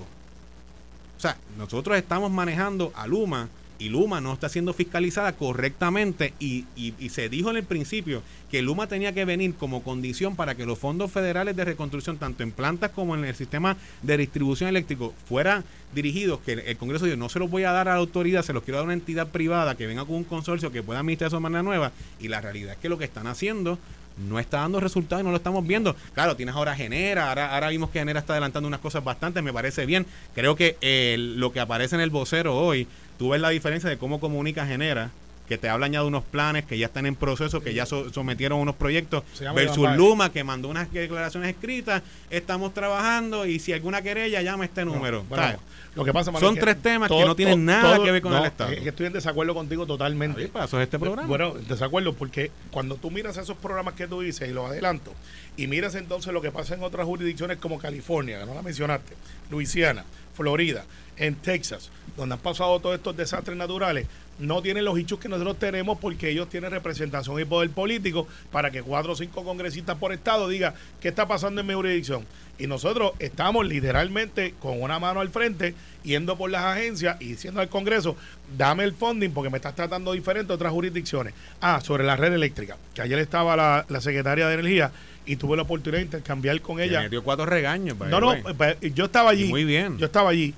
o sea, nosotros estamos manejando a Luma y Luma no está siendo fiscalizada correctamente y, y- y se dijo en el principio que Luma tenía que venir como condición para que los fondos federales de reconstrucción, tanto en plantas como en el sistema de distribución eléctrico, fueran dirigidos, que el Congreso dijo, no se los voy a dar a la autoridad, se los quiero dar a una entidad privada que venga con un consorcio que pueda administrar eso de manera nueva. Y la realidad es que lo que están haciendo no está dando resultados y no lo estamos viendo. Claro, tienes ahora Genera, ahora, ahora vimos que Genera está adelantando unas cosas bastante, me parece bien. Creo que eh, lo que aparece en el vocero hoy, tú ves la diferencia de cómo comunica Genera, que te hablan ya de unos planes que ya están en proceso, que ya so- sometieron unos proyectos, versus. Luma, que mandó unas declaraciones escritas, estamos trabajando y si alguna querella, llama este número. Bueno, ¿sabes? lo que pasa, Manuel, Son es tres temas que no tienen nada que ver con el Estado. Es que estoy en desacuerdo contigo totalmente. Ahí pasó este programa. Bueno, en desacuerdo porque cuando tú miras esos programas que tú dices y los adelanto, y miras entonces lo que pasa en otras jurisdicciones como California, que no la mencionaste, Luisiana, Florida, en Texas, donde han pasado todos estos desastres naturales, no tienen los hechos que nosotros tenemos porque ellos tienen representación y poder político para que cuatro o cinco congresistas por estado digan qué está pasando en mi jurisdicción. Y nosotros estamos literalmente con una mano al frente, yendo por las agencias y diciendo al Congreso, dame el funding porque me estás tratando diferente a otras jurisdicciones. Ah, sobre la red eléctrica, que ayer estaba la, la secretaria de Energía y tuve la oportunidad de intercambiar con ella. metió cuatro regaños. No, no, pues, yo estaba allí. Y muy bien. Yo estaba allí.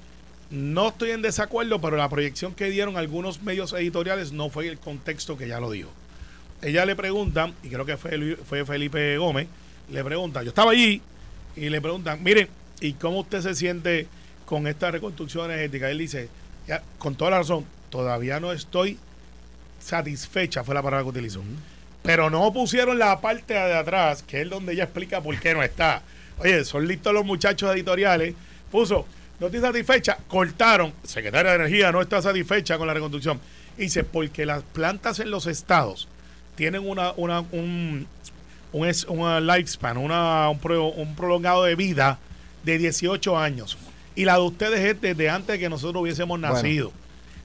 No estoy en desacuerdo, pero la proyección que dieron algunos medios editoriales no fue el contexto que ya lo dijo. Ella le preguntan, y creo que fue, fue Felipe Gómez, le pregunta, yo estaba allí, y le preguntan, miren, ¿y cómo usted se siente con estas reconstrucciones éticas? Él dice, "Ya, con toda la razón, todavía no estoy satisfecha, fue la palabra que utilizó. Pero no pusieron la parte de atrás, que es donde ella explica por qué no está. Oye, son listos los muchachos editoriales. Puso, no estoy satisfecha, cortaron. Secretaria de Energía no está satisfecha con la reconstrucción. Y dice, porque las plantas en los estados tienen una, una, un, un, lifespan, una, un, pro- un prolongado de vida de 18 años. Y la de ustedes es desde antes de que nosotros hubiésemos Bueno. nacido.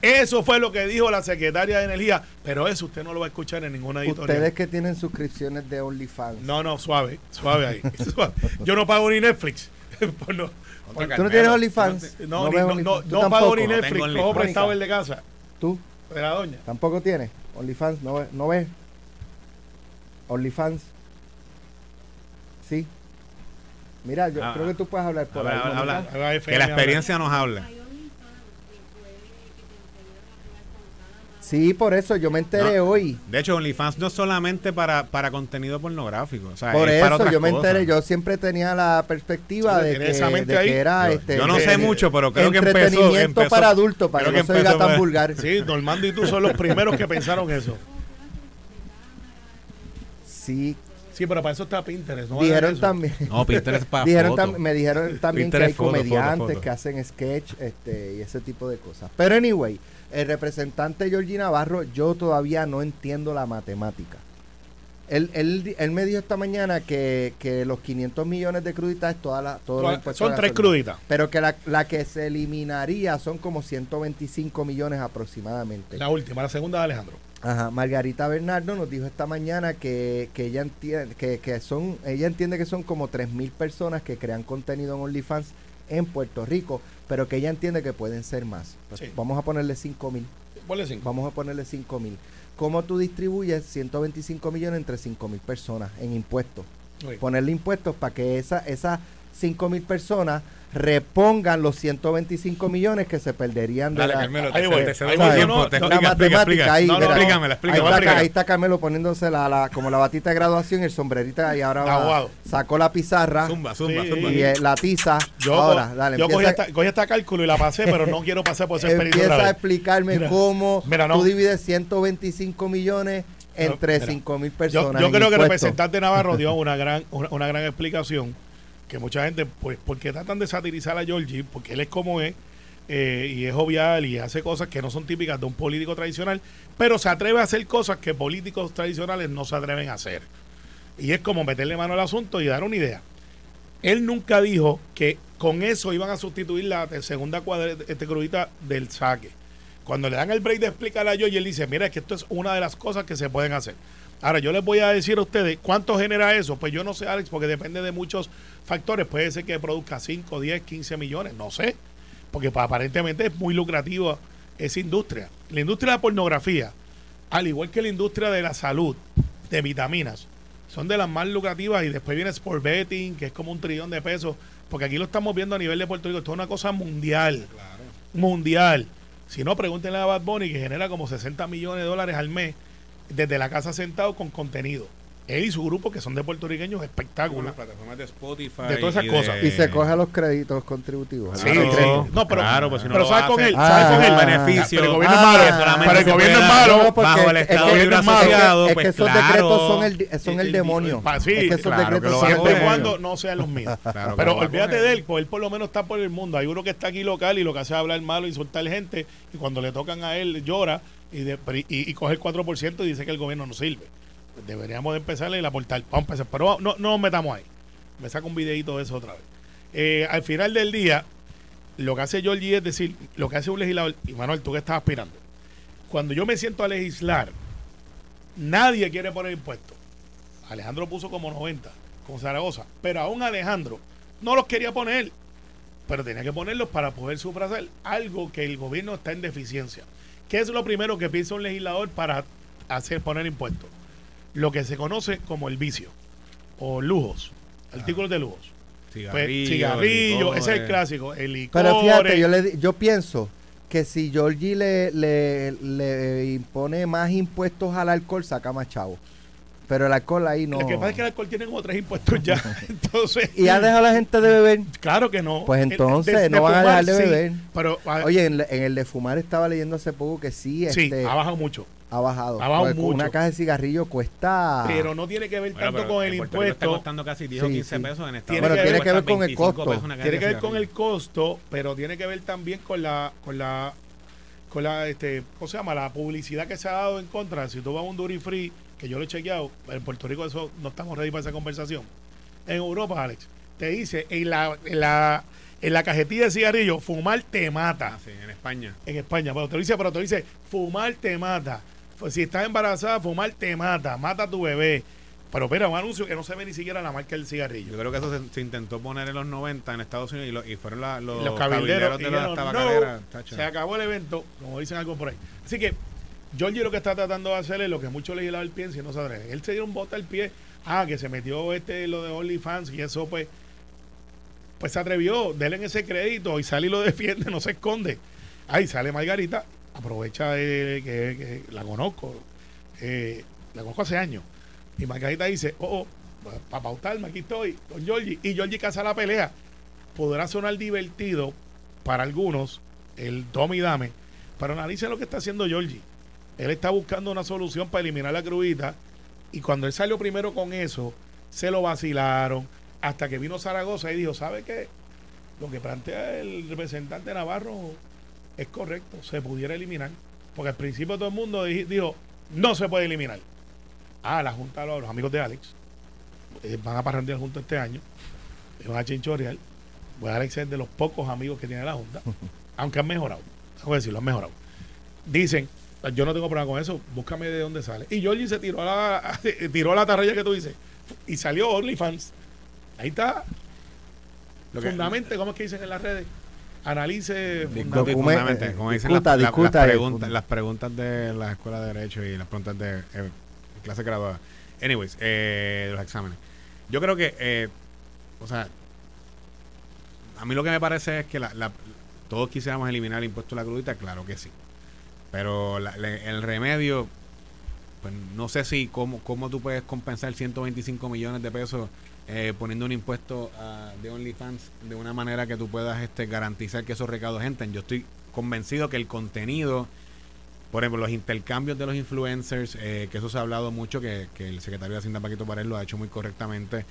Eso fue lo que dijo la secretaria de Energía, pero eso usted no lo va a escuchar en ninguna editorial. Ustedes que tienen suscripciones de OnlyFans. No, no, suave, suave ahí. suave. Yo no pago ni Netflix. Por no, ¿Tú no tienes OnlyFans? no, no, no, ¿Tú no pago tampoco? ni No Netflix, tengo cojo OnlyFans. prestado el de casa, ¿Tú de la doña. tampoco tienes OnlyFans? ¿No, no ves? OnlyFans. Sí. Mira, yo Ah, creo que tú puedes hablar por ahí. ¿no? Que la experiencia nos habla. Sí, por eso yo me enteré No. hoy. De hecho, OnlyFans no es solamente para, para contenido pornográfico. O sea, Por es para eso otras yo me cosas. enteré, yo siempre tenía la perspectiva Sí, de, que, esa mente de ahí. que era Yo- este yo no de- sé mucho, pero creo que empezó- entretenimiento para adultos, para que no se oiga tan vulgar. Sí, Normando y tú son los primeros que pensaron eso. Sí, Sí, pero para eso está Pinterest. ¿no? Dijeron también. No, Pinterest para dijeron tam- me dijeron también que hay foto, foto, comediantes foto. que hacen sketch este, y ese tipo de cosas. Pero anyway, el representante Georgie Navarro, yo todavía no entiendo la matemática. Él, él, él me dijo esta mañana que, que los 500 millones de cruditas es toda la, todos los impuestos Son tres cruditas. Pero que la, la que se eliminaría son como 125 millones aproximadamente. La última, la segunda de Alejandro. Ajá, Margarita Bernardo nos dijo esta mañana que, que ella entiende que, que son ella entiende que son como 3000 personas que crean contenido en OnlyFans en Puerto Rico, pero que ella entiende que pueden ser más. Pues Sí. Vamos a ponerle 5000. Ponle cinco. Vamos a ponerle 5000. ¿Cómo tú distribuyes 125 millones entre 5000 personas en impuestos? Ponerle impuestos para que esa esas 5000 personas repongan los 125 millones que se perderían de Dale, la, Carmelo, Ahí te, voy, te cedo el tiempo. No, te no, la explica, matemática explica. ahí, No, no, mira. explícamela, ahí, está, explícala. ahí está Carmelo poniéndose la, la- como la batita de graduación, el sombrerita y ahora va- sacó la pizarra Zumba, zumba, Sí. zumba. y eh, la tiza. Yo, ahora, dale, yo cogí, empieza, esta, cogí esta cálculo y la pasé, pero no quiero pasar por esa experiencia empieza a explicarme Mira, cómo mira, no. tú divides 125 millones entre mira, 5 mil Yo, personas. yo en creo que el representante Navarro dio una gran, una, una gran explicación que mucha gente, pues, porque tratan de satirizar a Georgie, porque él es como es, eh, y es jovial y hace cosas que no son típicas de un político tradicional, pero se atreve a hacer cosas que políticos tradicionales no se atreven a hacer. Y es como meterle mano al asunto y dar una idea. Él nunca dijo que con eso iban a sustituir la segunda cuadra, este, crudita del saque. Cuando le dan el break de explicar a Georgie, él dice, mira, es que esto es una de las cosas que se pueden hacer. Ahora, yo les voy a decir a ustedes, ¿cuánto genera eso? Pues yo no sé, Alex, porque depende de muchos factores. Puede ser que produzca 5, 10, 15 millones, no sé. Porque pues, aparentemente es muy lucrativa esa industria. La industria de la pornografía, al igual que la industria de la salud, de vitaminas, son de las más lucrativas y después viene Sport Betting, que es como un trillón de pesos, porque aquí lo estamos viendo a nivel de Puerto Rico, esto es una cosa mundial, mundial. Si no, pregúntenle a Bad Bunny, que genera como 60 millones de dólares al mes desde la casa sentado con contenido. Él y su grupo, que son de puertorriqueños, Con espectáculos. las plataformas de Spotify. De todas esas y cosas. Y se coge a los créditos contributivos. Sí, ¿verdad? sí. No, pero- claro, pues si no pero lo ¿sabes con hace- él? Ah, ¿Sabes con ah, él? ah, beneficio. Pero el gobierno Ah, es malo. Para el gobierno es dar malo. Bajo el es Estado que- Libre es malo. Asociado, Es que pues esos claro. decretos son el, son el demonio. sí, es que esos claro que decretos son siempre y cuando no sean los míos. Claro que Pero olvídate de él, pues él por lo menos está por el mundo. Hay uno que está aquí local y lo que hace es hablar malo, insultar gente, y cuando le tocan a él llora y, de- y, y coge el 4% y dice que el gobierno no sirve. Pues deberíamos de empezarle y aportar. Vamos a. Pero no, no nos metamos ahí. Me saco un videito de eso otra vez. Eh, al final del día, lo que hace Georgie es decir, lo que hace un legislador, y Manuel, tú que estás aspirando, cuando yo me siento a legislar, nadie quiere poner impuestos. Alejandro puso como 90 con Zaragoza, pero aún Alejandro no los quería poner, pero tenía que ponerlos para poder sufragar algo que el gobierno está en deficiencia. ¿Qué es lo primero que piensa un legislador para hacer poner impuestos? Lo que se conoce como el vicio o lujos, artículos de lujos. Pues, Cigarrillo, cigarrillo, ese es el licores. clásico. El Pero licor, fíjate, yo, le, di- yo pienso que si Georgie le, le, le impone más impuestos al alcohol, saca más chavo. Pero el alcohol ahí no. Lo que pasa es que el alcohol tiene como tres impuestos ya. Entonces, Y ha dejado a la gente de beber. claro que no. Pues El- entonces de- no de van a dejar de sí, beber. pero Oye, en, en el de fumar estaba leyendo hace poco que sí, sí, este, ha bajado mucho. ha bajado. ha bajado Porque mucho. Una caja de cigarrillo cuesta. Pero no tiene que ver Bueno, tanto con el Rico Está impuesto. costando casi 10 o Sí, 15 sí. pesos en Estados Tiene Bueno, que tiene ver- que ver con el 25 costo. Tiene que ver con el cigarrillos. costo, pero tiene que ver también con la, con la, con la, este, ¿cómo se llama? La publicidad que se ha dado en contra. Si tú vas a un duty free, que yo lo he chequeado, en Puerto Rico eso no estamos ready para esa conversación. En Europa, Alex, te dice en la, en la, en la cajetilla de cigarrillo, fumar te mata. Ah, sí, en España. En España, pero te lo dice, pero te lo dice, fumar te mata. Pues si estás embarazada, fumar te mata, mata a tu bebé. Pero espera, un anuncio que no se ve ni siquiera la marca del cigarrillo. Yo creo que eso se, se intentó poner en los 90 en Estados Unidos y, lo- y fueron la- los, los cabilderos, de las. "No, chacho". se acabó el evento, como dicen algo por ahí. Así que Georgie lo que está tratando de hacer es lo que muchos legisladores piensan y no atreven. Él se dio un bote al pie, ah, que se metió este lo de OnlyFans y eso pues, pues se atrevió, denle ese crédito y sale y lo defiende, no se esconde. Ahí sale Margarita, aprovecha que, la conozco, eh, la conozco hace años. Y Margarita dice, oh, oh para pautarme, aquí estoy, con Georgie. Y Georgie caza la pelea. Podrá sonar divertido para algunos, el Tommy Dame, pero analicen lo que está haciendo Georgie. Él está buscando una solución para eliminar la crudita. Y cuando él salió primero con eso, se lo vacilaron. Hasta que vino Zaragoza y dijo, ¿sabe qué? Lo que plantea el representante Navarro es correcto, se pudiera eliminar. Porque al principio todo el mundo di- dijo, no se puede eliminar. Ah, la Junta, los, amigos de Alex, eh, van a parrandear juntos este año, van a chinchorear. Pues Alex es de los pocos amigos que tiene la Junta, aunque han mejorado. Tengo que decirlo, han mejorado. Dicen, yo no tengo problema con eso, búscame de dónde sale. Y Georgie se tiró a la, tiró a la tarraya que tú dices, y salió OnlyFans. Ahí está. Lo que- Fundamente, ¿cómo es que dicen en las redes? Analice, fundamente. Fundamente, como dicen discuta, las, la- discuta las preguntas, funda. las preguntas de la escuela de Derecho y las preguntas de eh, clase graduada. Anyways, eh, de los exámenes. Yo creo que, eh, o sea, a mí lo que me parece es que la, la- todos quisiéramos eliminar el impuesto a la crudita, claro que sí. Pero la- le- el remedio, pues no sé si cómo, cómo tú puedes compensar 125 millones de pesos eh, poniendo un impuesto ah, de OnlyFans de una manera que tú puedas este, garantizar que esos recaudos entren. Yo estoy convencido que el contenido, por ejemplo, los intercambios de los influencers, eh, que eso se ha hablado mucho, que, que el secretario de Hacienda Paquito Pared lo ha hecho muy correctamente.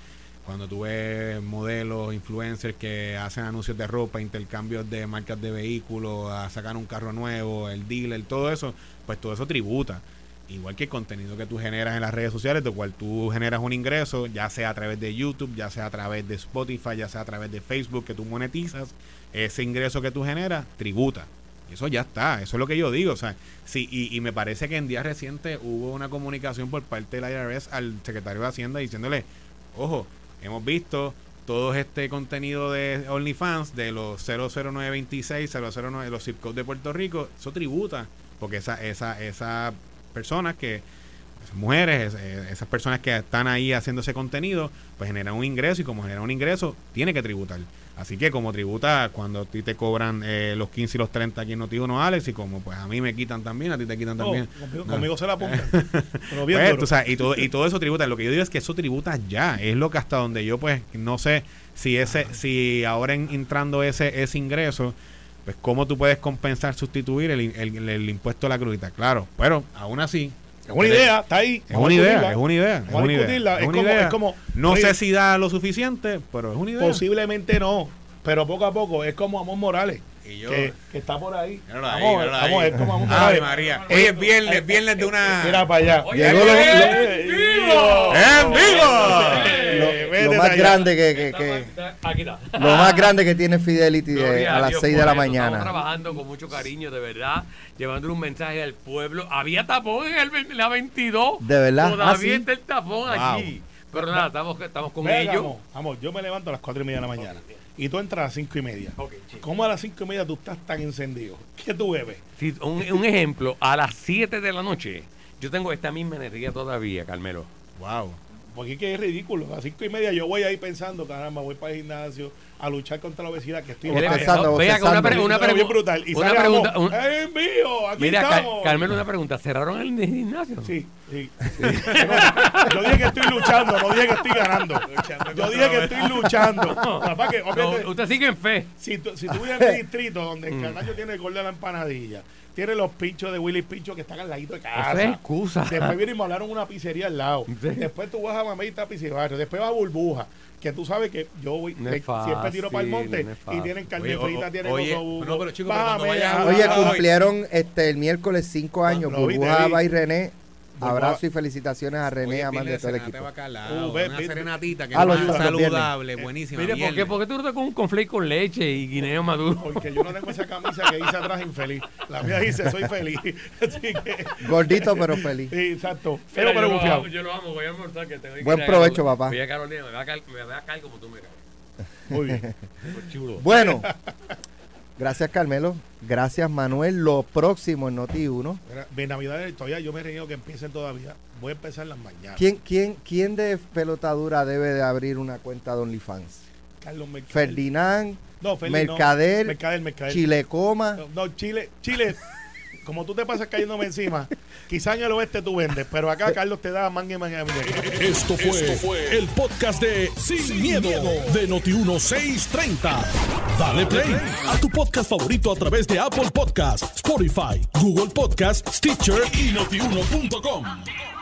Cuando tú ves modelos, influencers que hacen anuncios de ropa, intercambios de marcas de vehículos, a sacar un carro nuevo, el dealer, todo eso, pues todo eso tributa. Igual que el contenido que tú generas en las redes sociales, de cual tú generas un ingreso, ya sea a través de YouTube, ya sea a través de Spotify, ya sea a través de Facebook, que tú monetizas, ese ingreso que tú generas, tributa. Eso ya está, eso es lo que yo digo. O sea, sí, y, y me parece que en días recientes hubo una comunicación por parte del IRS al secretario de Hacienda diciéndole, ojo, hemos visto todo este contenido de OnlyFans de los 00926, 009, los zip codes de Puerto Rico, eso tributa, porque esa, esa, esa personas que esas mujeres, es- esas personas que están ahí haciendo ese contenido, pues generan un ingreso y como generan un ingreso, tiene que tributar. Así que como tributa cuando a ti te cobran eh, los 15 y los 30 aquí en Noti1 Alex y como pues a mí me quitan también, a ti te quitan No, también. conmigo, No. conmigo se la apuntan. Pero bien Pues, tú sabes, y todo y todo eso tributa. Lo que yo digo es que eso tributa ya. Es lo que hasta donde yo pues no sé si ese si ahora en- entrando ese ese ingreso pues cómo tú puedes compensar sustituir el, el- el impuesto a la crudita. Claro, pero aún así Es una idea, está ahí. es una idea, es una idea, es una idea. es como- es como- no sé si da lo suficiente, pero es una idea. Posiblemente no, pero poco a poco es como Amor Morales, Y yo- que, que está por ahí. Míralo ahí, Vamos, míralo vamos, ahí. es como Amor Ave Morales. María. Eh, Hoy es viernes, viernes de una Mira para allá. Oye, Llegó lo- ¡en lo- ¡En vivo! Eh, lo desde más allá. grande que, que- que- Aquí está. lo más grande que tiene Fidelity de- Gloria a las Dios 6 de la eso. Estamos mañana. trabajando con mucho cariño, de verdad, llevándole un mensaje al pueblo. Había tapón en el, ve- la 22. ¿De verdad? Todavía ¿Ah, sí? está el tapón allí. Pero nada, estamos, estamos con Venga, ellos. Vamos, vamos, yo me levanto a las 4 y media de la mañana. Y tú entras a las 5 y media. ¿Cómo a las 5 y media tú estás tan encendido? ¿Qué tú bebes? Un, un ejemplo, a las 7 de la noche, yo tengo esta misma energía todavía, Carmelo. Wow. Porque es que es ridículo. A las 5 y media yo voy ahí pensando, caramba, voy para el gimnio a luchar contra la obesidad que estoy Bostezando, Vea una, pre- una brutal. Y una pregunta. Un- ¡Eh, mío! ¡Aquí mira, Car- estamos! Carmelo, una pregunta. ¿Cerraron el gimnasio? Sí, sí. No, yo dije que estoy luchando, no dije que estoy ganando. Yo dije que estoy luchando. Papá, que, No, usted sigue en fe. si, tú, si tú vives en mi distrito donde el canario tiene el gol de la empanadilla, tiene los pinchos de Willy Pincho que están al ladito de casa. Eso es excusa. Después viene y me hablaron una pizzería al lado. Sí. Después tú vas a Mamita Pizzibarrio. Después vas a Burbuja. Que tú sabes que yo voy, No que siempre tiro para el monte no y tienen carne frita, tienen oye, no, pero chico, pero cuando Bájame, vayas a- ah, Oye, ah, cumplieron este el miércoles 5 años. Lo vi, te Burbuja. Aba y René. Burbuja- Abrazo y felicitaciones a René y a más de todo el equipo. Bacalao, Uh, ve, una ve, serenatita que Ah, es más saludable, buenísima. Mire, ¿por qué. ¿por qué tú no estás con un conflicto con leche y guineo maduro? Porque yo no tengo esa camisa que dice atrás infeliz. La mía dice soy feliz. Así que. Gordito pero feliz. Sí, exacto. Feo pero yo, lo bufiado. amo, yo lo amo, voy a almorzar que tengo Buen provecho, papá. Voy a Carolina, me va a caer, como tú me caes. Muy bien. Muy chulo. Bueno, gracias Carmelo. Gracias Manuel. Lo próximo en Noti 1. Mira, De Navidad todavía yo me he reído que empiecen todavía. Voy a empezar las mañanas. ¿Quién, quién, ¿Quién de pelotadura debe de abrir una cuenta de OnlyFans? Carlos Mercader. Ferdinand, No, Ferdi no. Mercader. Chilecoma. No, no, Chile, Chile, como tú te pasas cayéndome encima, quizá en el oeste tú vendes, pero acá Carlos te da manga y manga y manga. Esto fue, el podcast de Sin, miedo, de Noti1630. Dale play a tu podcast favorito a través de Apple Podcasts, Spotify, Google Podcasts, Stitcher y notiuno.com.